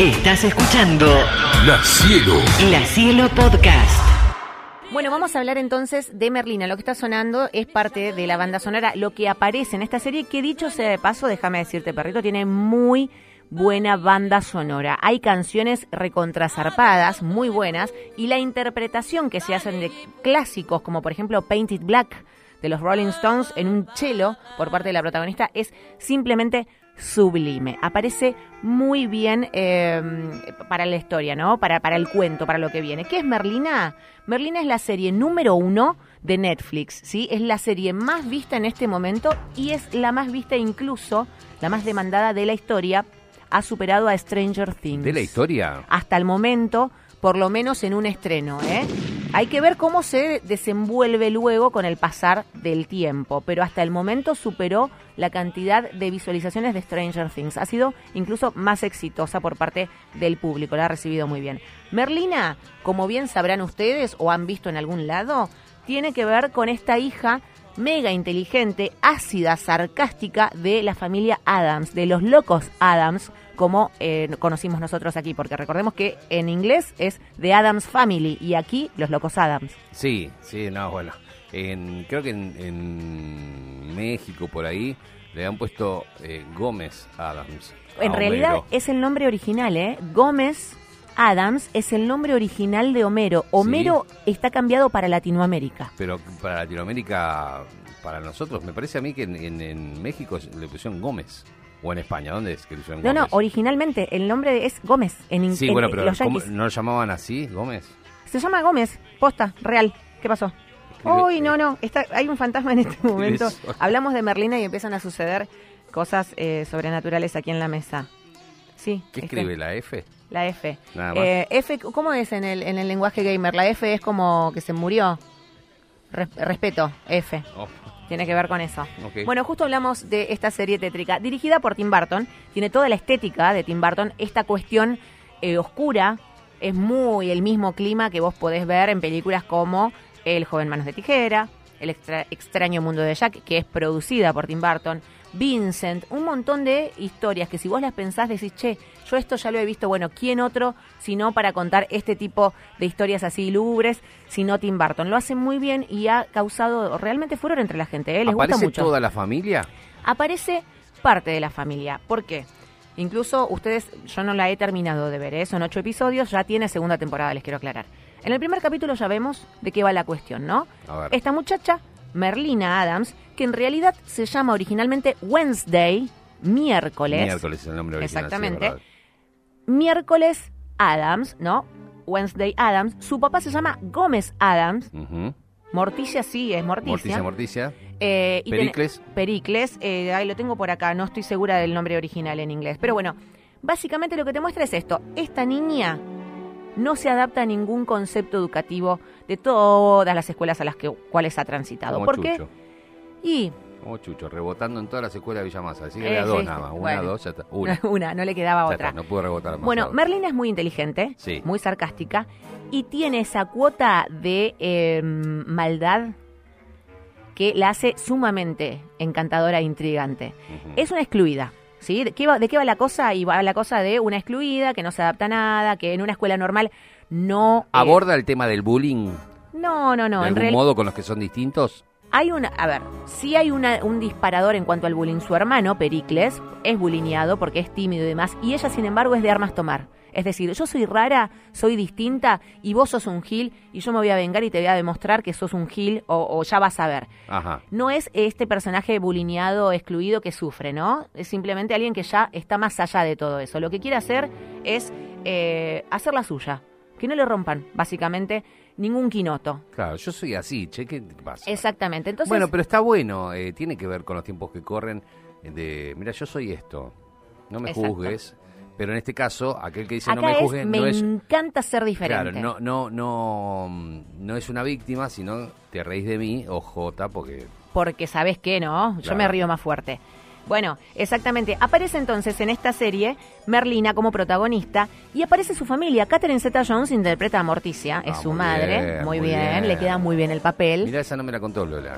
Estás escuchando La Cielo. La Cielo Podcast. Bueno, vamos a hablar entonces de Merlina. Lo que está sonando es parte de la banda sonora, lo que aparece en esta serie, que dicho sea de paso, déjame decirte, perrito, tiene muy buena banda sonora. Hay canciones recontrazarpadas, muy buenas, y la interpretación que se hacen de clásicos, como por ejemplo Painted Black de los Rolling Stones en un cello por parte de la protagonista, es simplemente sublime. Aparece muy bien eh, para la historia, ¿no? Para, para el cuento, para lo que viene. ¿Qué es Merlina? Merlina es la serie número uno de Netflix, ¿sí? Es la serie más vista en este momento y es la más vista incluso, la más demandada de la historia. Ha superado a Stranger Things. ¿De la historia? Hasta el momento, por lo menos en un estreno, ¿eh? Hay que ver cómo se desenvuelve luego con el pasar del tiempo, pero hasta el momento superó la cantidad de visualizaciones de Stranger Things. Ha sido incluso más exitosa por parte del público, la ha recibido muy bien. Merlina, como bien sabrán ustedes o han visto en algún lado, tiene que ver con esta hija mega inteligente, ácida, sarcástica de la familia Adams, de los locos Adams, como eh, conocimos nosotros aquí, porque recordemos que en inglés es The Adams Family y aquí los locos Adams. Sí, sí, no, bueno. En, creo que en, en México, por ahí, le han puesto eh, Gómez Adams. En realidad es el nombre original, ¿eh? Gómez Adams es el nombre original de Homero. Homero está cambiado para Latinoamérica. Pero para Latinoamérica, para nosotros, me parece a mí que en, en- en México le pusieron Gómez. O en España, ¿dónde es que le pusieron No, no, Gómez? originalmente el nombre es Gómez en Sí, en- bueno, en pero los ¿cómo- yanquis. ¿no lo llamaban así, Gómez? Se llama Gómez, posta, real. ¿Qué pasó? Uy, no, no, está, hay un fantasma en este momento. Hablamos de Merlina y empiezan a suceder cosas eh, sobrenaturales aquí en la mesa. Sí. ¿Qué este, escribe la F? La F. Nada más. Eh, F, ¿cómo es en el, en el lenguaje gamer? La F es como que se murió. Res- respeto, F. Oh, Tiene que ver con eso. Bueno, justo hablamos de esta serie tétrica, dirigida por Tim Burton. Tiene toda la estética de Tim Burton. Esta cuestión eh, oscura es muy el mismo clima que vos podés ver en películas como El joven manos de tijera, El extra- extraño mundo de Jack, que es producida por Tim Burton. Vincent, un montón de historias que si vos las pensás decís, che, yo esto ya lo he visto, bueno, ¿quién otro sino para contar este tipo de historias así lúgubres, sino Tim Burton? Lo hace muy bien y ha causado realmente furor entre la gente, ¿eh? les gusta ¿Aparece mucho. toda la familia? Aparece parte de la familia, ¿por qué? Incluso ustedes, yo no la he terminado de ver, ¿eh? son ocho episodios, ya tiene segunda temporada, les quiero aclarar. En el primer capítulo ya vemos de qué va la cuestión, ¿no? A ver. Esta muchacha, Merlina Adams, que en realidad se llama originalmente Wednesday, miércoles. Miércoles es el nombre original. Exactamente. miércoles Adams, ¿no? Wednesday Adams. Su papá se llama Gómez Adams. Ujú. Morticia sí, es Morticia. Morticia, Morticia. Eh, y Pericles. Pericles, eh, ahí lo tengo por acá, no estoy segura del nombre original en inglés. Pero bueno, básicamente lo que te muestra es esto. Esta niña no se adapta a ningún concepto educativo de todas las escuelas a las que, cuales ha transitado. Como ¿Por qué? Chucho. Y Como Chucho, rebotando en todas las escuelas de Villamasa. Así que Eh, era dos sí, nada más. Una, bueno. dos, ya está. Una. una, no le quedaba otra. está, no pude rebotar más. Bueno, Merlina es muy inteligente, Sí. muy sarcástica y tiene esa cuota de eh, maldad que la hace sumamente encantadora e intrigante. Es una excluida. ¿Sí? ¿De qué, va, ¿De qué va la cosa? Y va la cosa de una excluida que no se adapta a nada, que en una escuela normal no... eh, ¿Aborda el tema del bullying no, no, no. de En algún real- modo con los que son distintos? Hay una, a ver, sí hay una, un disparador en cuanto al bullying. Su hermano, Pericles, es bulineado porque es tímido y demás, y ella, sin embargo, es de armas tomar. Es decir, yo soy rara, soy distinta, y vos sos un gil, y yo me voy a vengar y te voy a demostrar que sos un gil, o, o ya vas a ver. Ajá. No es este personaje bulineado, excluido que sufre, ¿no? Es simplemente alguien que ya está más allá de todo eso. Lo que quiere hacer es eh, hacer la suya. Que no le rompan, básicamente, ningún quinoto. Claro, yo soy así, che, ¿qué pasa? Exactamente. Entonces, bueno, pero está bueno, eh, tiene que ver con los tiempos que corren eh, de, mira, yo soy esto, no me Exacto. juzgues, pero en este caso, aquel que dice acá no me es, juzgues me no es... encanta ser diferente. Claro, no, no, no, mm, no es una víctima, sino te reís de mí, o Jota, porque Porque sabes qué, ¿no? Yo Claro. me río más fuerte. Bueno, exactamente. Aparece entonces en esta serie Merlina como protagonista y aparece su familia. Catherine Zeta-Jones interpreta a Morticia, es Ah, su muy madre. bien, muy bien, bien. le queda muy bien el papel. Mira, esa no me la contó Lola.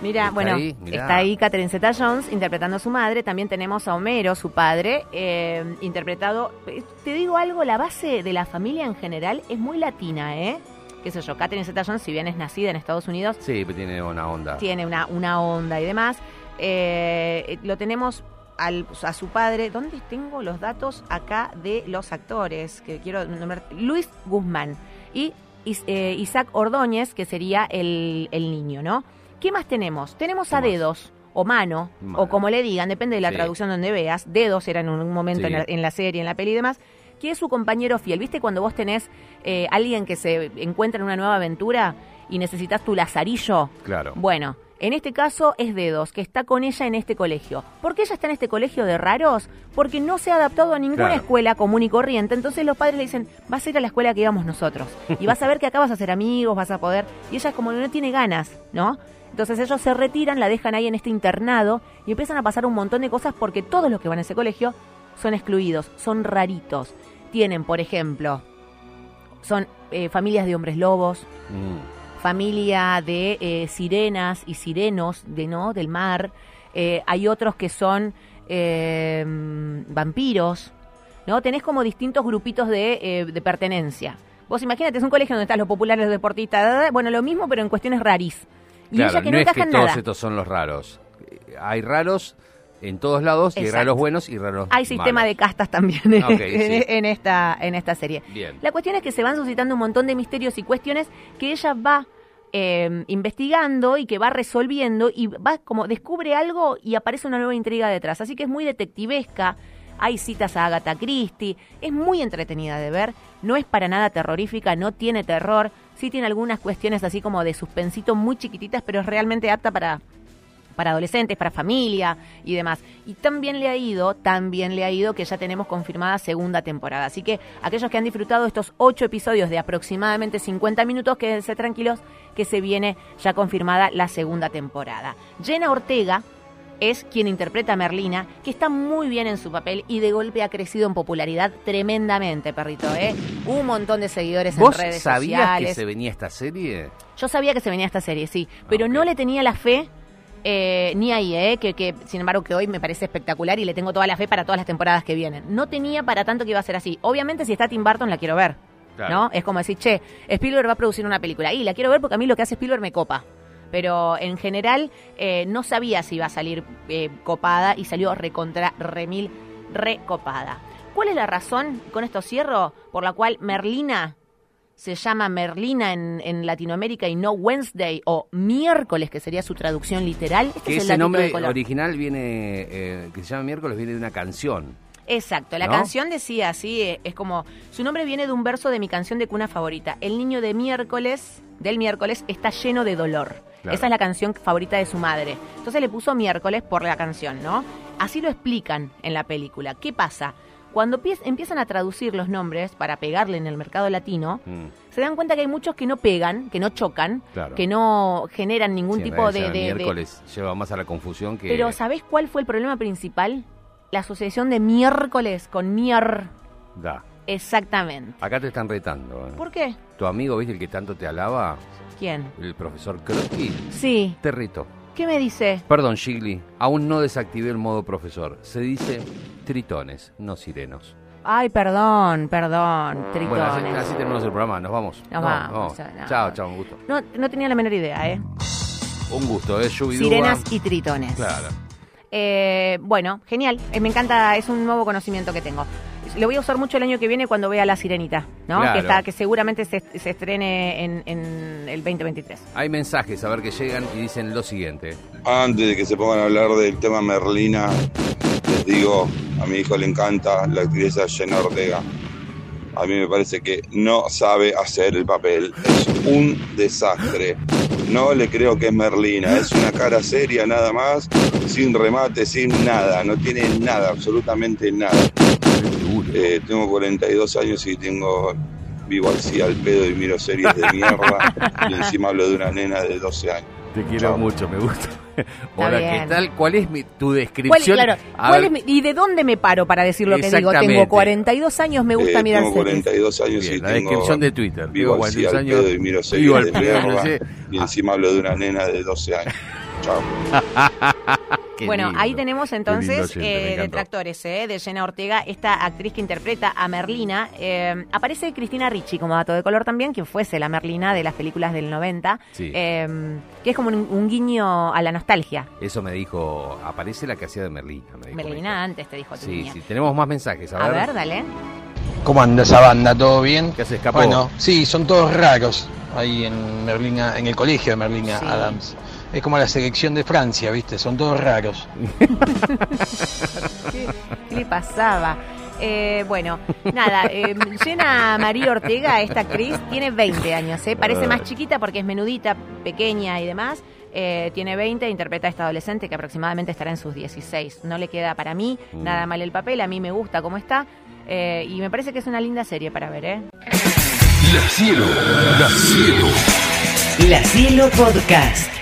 Mira, Está bueno, ahí, mirá. está ahí Catherine Zeta-Jones interpretando a su madre. También tenemos a Homero, su padre, eh, interpretado. eh, Te digo algo, la base de la familia en general es muy latina, ¿eh? Qué sé yo, Catherine Zeta-Jones, si bien es nacida en Estados Unidos, Sí, pero tiene una onda. tiene una, una onda y demás. Eh, lo tenemos al- a su padre. ¿Dónde tengo los datos acá de los actores? Que quiero nombrar. Luis Guzmán y eh, Isaac Ordóñez, que sería el, el niño, ¿no? ¿Qué más tenemos? Tenemos ¿Qué a dedos. O mano, o como le digan, depende de la Sí. traducción donde veas. Dedos era en un momento Sí. en, la, en la serie, en la peli y demás. Que es su compañero fiel. ¿Viste cuando vos tenés eh, alguien que se encuentra en una nueva aventura y necesitas tu lazarillo? Claro. Bueno, en este caso es Dedos, que está con ella en este colegio. ¿Por qué ella está en este colegio de raros? Porque no se ha adaptado a ninguna Claro. escuela común y corriente. Entonces los padres le dicen, vas a ir a la escuela que íbamos nosotros. Y vas a ver que acá vas a hacer amigos, vas a poder... Y ella como no tiene ganas, ¿no? Entonces ellos se retiran, la dejan ahí en este internado y empiezan a pasar un montón de cosas porque todos los que van a ese colegio son excluidos, son raritos. Tienen, por ejemplo, son eh, familias de hombres lobos, Mm. Familia de eh, sirenas y sirenos de no del mar. Eh, hay otros que son eh, vampiros. ¿no? Tenés como distintos grupitos de, eh, de pertenencia. Vos imagínate, es un colegio donde están los populares, los deportistas, bueno, lo mismo, pero en cuestiones raris. Y Claro, ella que no, no es que en todos nada. estos son los raros. Hay raros en todos lados y Exacto. raros buenos y raros Hay sistema malos. de castas también en, Ok, sí. en esta, en esta serie. Bien. La cuestión es que se van suscitando un montón de misterios y cuestiones que ella va eh, investigando y que va resolviendo y va como descubre algo y aparece una nueva intriga detrás. Así que es muy detectivesca. Hay citas a Agatha Christie. Es muy entretenida de ver. No es para nada terrorífica, no tiene terror. Sí tiene algunas cuestiones así como de suspensito muy chiquititas, pero es realmente apta para, para adolescentes, para familia y demás. Y también le ha ido, también le ha ido que ya tenemos confirmada segunda temporada. Así que aquellos que han disfrutado estos ocho episodios de aproximadamente 50 minutos, quédense tranquilos que se viene ya confirmada la segunda temporada. Jenna Ortega es quien interpreta a Merlina, que está muy bien en su papel y de golpe ha crecido en popularidad tremendamente, perrito, ¿eh? Un montón de seguidores en ¿Vos redes sabías sociales. que se venía esta serie? Yo sabía que se venía esta serie, sí, pero Ok. no le tenía la fe eh, ni ahí, eh, que, que sin embargo que hoy me parece espectacular y le tengo toda la fe para todas las temporadas que vienen. No tenía para tanto que iba a ser así. Obviamente si está Tim Burton la quiero ver, Claro. ¿no? Es como decir, che, Spielberg va a producir una película y la quiero ver porque a mí lo que hace Spielberg me copa. Pero en general eh, no sabía si iba a salir copada y salió recontra remil recopada. ¿Cuál es la razón, con esto cierro, por la cual Merlina se llama Merlina en, en Latinoamérica y no Wednesday o miércoles, que sería su traducción literal? Este Que es el ese datito nombre original viene, eh, que se llama miércoles, viene de una canción. Exacto, la ¿No? canción decía así, eh, es como, su nombre viene de un verso de mi canción de cuna favorita. El niño de miércoles, del miércoles, está lleno de dolor. Claro. Esa es la canción favorita de su madre. Entonces le puso miércoles por la canción, ¿no? Así lo explican en la película. ¿Qué pasa? Cuando pie- empiezan a traducir los nombres para pegarle en el mercado latino, Mm. se dan cuenta que hay muchos que no pegan, que no chocan, Claro. que no generan ningún Sí, tipo de, de- miércoles lleva más a la confusión que... Pero ¿sabés cuál fue el problema principal? La asociación de miércoles con mier. Da. Exactamente. Acá te están retando. ¿eh? ¿Por qué? Tu amigo, ¿viste el que tanto te alaba? ¿Quién? El profesor Krotky. Sí. Te reto. ¿Qué me dice? Perdón, Shigli. Aún no desactivé el modo profesor. Se dice tritones, no sirenos. Ay, perdón, perdón, tritones. Bueno, así, así terminamos el programa. Nos vamos. Nos vamos, no. Chao, chao, un gusto. No, no tenía la menor idea, ¿eh? Un gusto, ¿eh? Shubidua. Sirenas y tritones. Claro. Eh, bueno, genial. Eh, me encanta, es un nuevo conocimiento que tengo. Lo voy a usar mucho el año que viene cuando vea La Sirenita, ¿no? Claro. Que, está, que seguramente se, se estrene en, en el 2023. Hay mensajes, a ver que llegan y dicen lo siguiente. Antes de que se pongan a hablar del tema Merlina, les digo, a mi hijo le encanta la actriz Jenna Ortega. A mí me parece que no sabe hacer el papel. Es un desastre. No le creo que es Merlina. Es una cara seria nada más, sin remate, sin nada. No tiene nada, absolutamente nada. Eh, tengo 42 años y tengo vivo así al pedo y miro series de mierda. y encima hablo de una nena de 12 años. Te quiero Chao. mucho, me gusta. Hola, ¿qué tal? ¿Cuál es mi- tu ¿Cuál- descripción? claro, A cuál es mi- ¿Y de dónde me paro para decir lo que digo? Exactamente. Tengo 42 años, me gusta Eh, mirar tengo series. 42 años Bien, y la tengo descripción de Twitter. vivo Tengo así 42 al años, pedo y miro vivo series al de mierda no sé. y encima hablo de una nena de 12 años. Chao. Bueno, lindo, ahí tenemos entonces eh, detractores eh, de Jenna Ortega, esta actriz que interpreta a Merlina. Eh, aparece Cristina Ricci como dato de color también, quien fuese la Merlina de las películas del 90, Sí. eh, que es como un, un guiño a la nostalgia. Eso me dijo, aparece la que hacía de Merlina. me dijo, Merlina me antes te dijo tu Sí, niña. sí, tenemos más mensajes. A, A ver, dale. ¿Cómo anda esa banda? ¿Todo bien? ¿Qué haces, capo? Bueno, sí, son todos raros ahí en Merlina, en el colegio de Merlina Sí. Adams. Es como la selección de Francia, ¿viste? Son todos raros. ¿Qué, qué le pasaba? Eh, bueno, nada, eh, Jenna María Ortega, esta actriz, tiene 20 años, ¿eh? parece más chiquita porque es menudita, pequeña y demás. Eh, tiene 20, interpreta a esta adolescente que aproximadamente estará en sus 16. No le queda para mí Mm. nada mal el papel, a mí me gusta cómo está. eh, y me parece que es una linda serie para ver, ¿eh? La Cielo Podcast.